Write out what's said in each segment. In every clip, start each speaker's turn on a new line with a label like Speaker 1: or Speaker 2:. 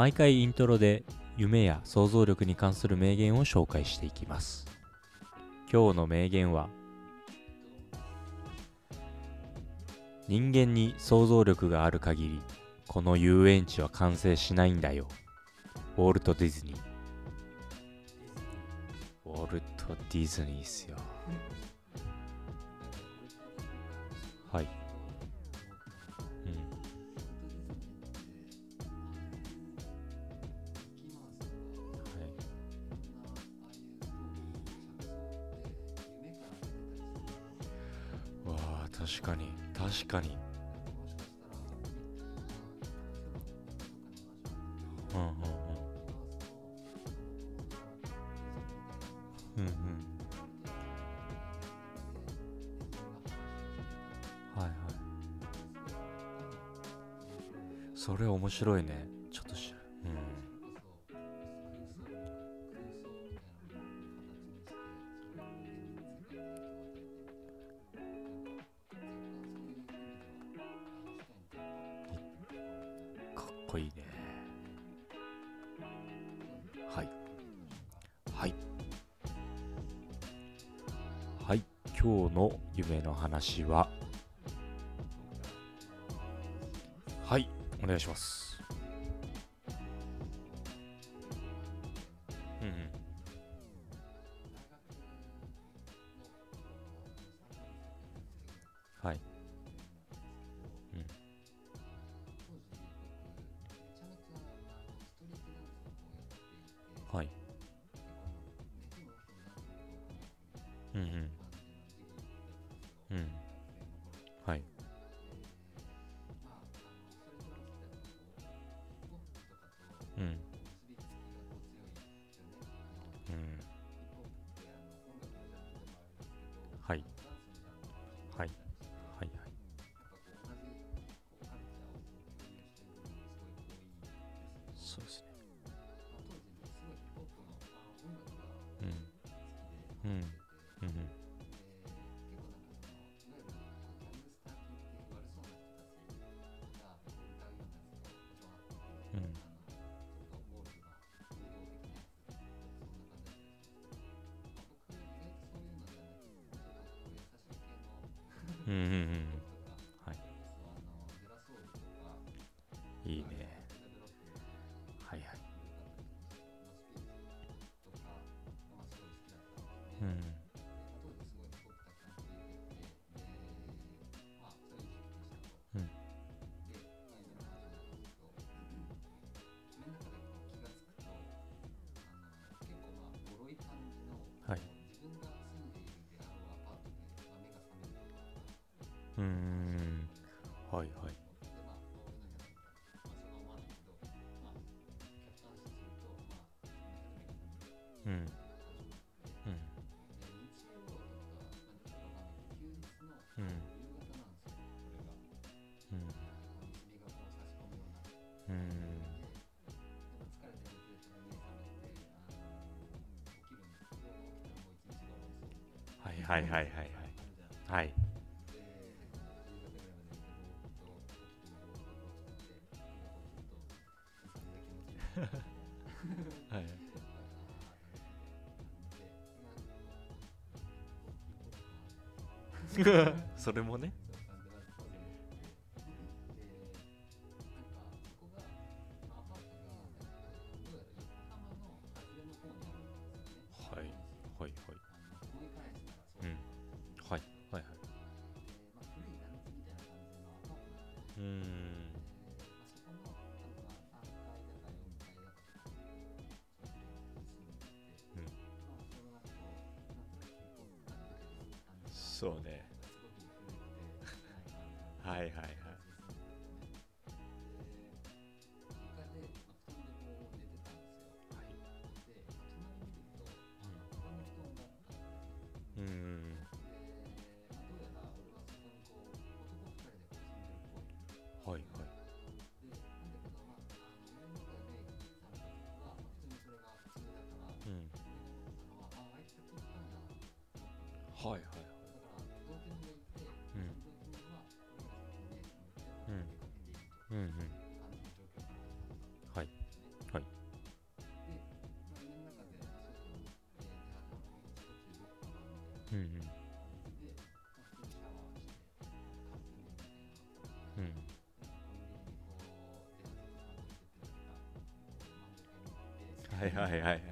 Speaker 1: 毎回イントロで夢や想像力に関する名言を紹介していきます。今日の名言は人間に想像力がある限りこの遊園地は完成しないんだよ。ウォルト・ディズニー。ウォルト・ディズニーっすよ。はい確かに確かに。うんうんうん。うんうん。はいはい。それ面白いね。こいいね。はい。はい。はい。今日の夢の話ははい。お願いします。うんうん。うんうんうんはい。うんうん。はい。はい。はい。はい。そうですね。うん。うん。はい。うーんはい。はいはいはいはいはい。はい。はい。それもねうん。そうね。はいはい。はいはい。はい。はい。はいはいはい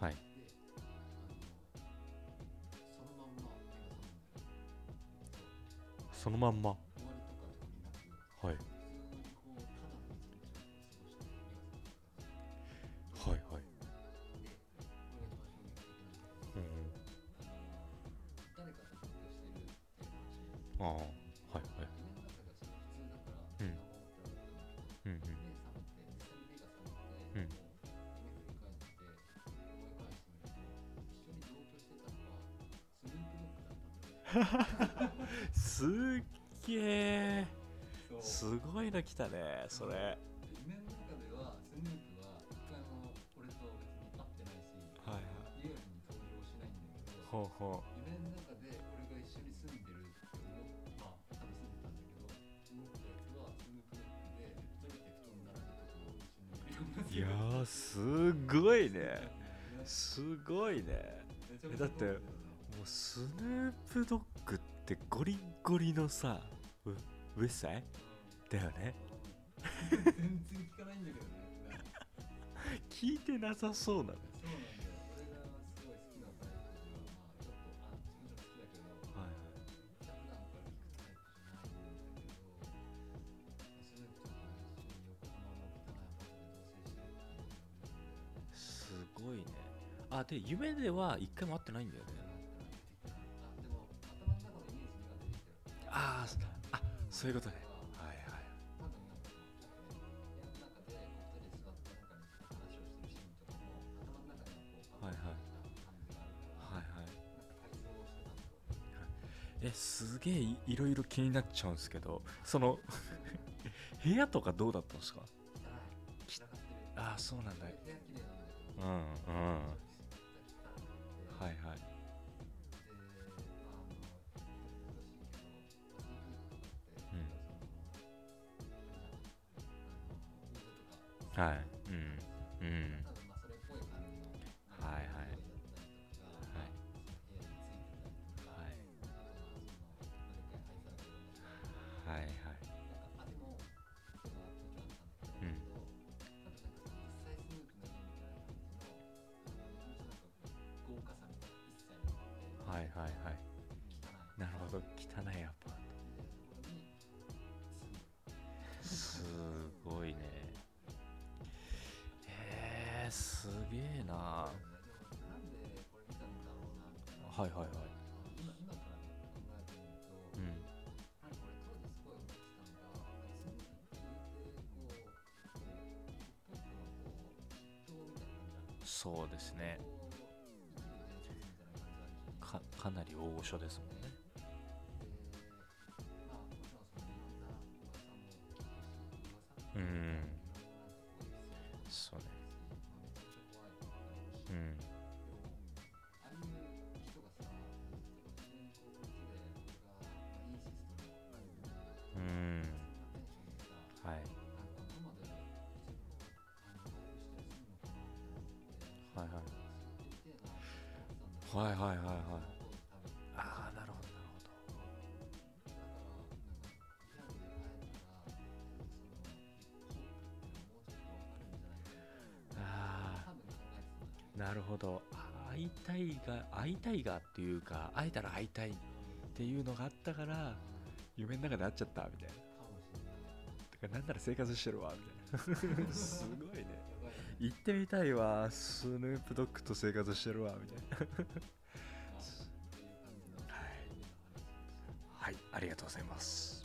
Speaker 1: はい。
Speaker 2: そのまんま。
Speaker 1: はい。はいはい、うん
Speaker 2: あ
Speaker 1: あ。すっげえすごいの来たねそれ。
Speaker 2: 夢の中ではスヌープは一回も俺と別に会ってないし、
Speaker 1: はいはい
Speaker 2: リアルに登場しないんだけど
Speaker 1: ほうほ
Speaker 2: 夢の中で俺が一緒に住んでるまあ多分住んでたんだけどたやつはスヌープで二人で布団並べてこう一緒に
Speaker 1: いやーすごいね
Speaker 2: ね
Speaker 1: すごいねだってスヌープドッグってゴリゴリのさうウエストサイだよね。
Speaker 2: 全然聞かないんだけどね。
Speaker 1: 聞いてなさそうなの。
Speaker 2: そうなんだよすごい好きなタイプではまあちょっとあもちろん好きだけど
Speaker 1: はい
Speaker 2: 普段から聞くタイプじゃない。んだけど、スヌープとか一緒に横浜の汚いアパートで同棲してるっていうのを見たんだよね。
Speaker 1: すごいね。あで夢では一回も会ってないんだよね
Speaker 2: あー
Speaker 1: あそういうことねはいはい
Speaker 2: は
Speaker 1: いはい、はいはい。えすげえいいろいろ気になっちゃうんですけどその 部屋とかどうだったんですか？ああそうなんだ。うんうんはいはいはい。うん。うん、はいはい、はい、はい、はい。はい
Speaker 2: なんか、あ、でも、っていうのは途中あったん。だけど、
Speaker 1: うん
Speaker 2: 多分なんかその実際スヌープの家みたい、
Speaker 1: はいはいはい。なるほど。汚いアパートげえな。はいはいはい、そうですね。かかなり大御所ですもんね。うん。そうね。はいはいはいはいはいはいああなるほどなるほどああなるほど会いたいが会いたいがっていうか会えたら会いたいっていうのがあったから夢の中で会っちゃったみたいな
Speaker 2: かもしれな
Speaker 1: んなら生活してるわみたいなすごいね行ってみたいわスヌープドッグと生活してるわみたいな。はい。はいありがとうございます。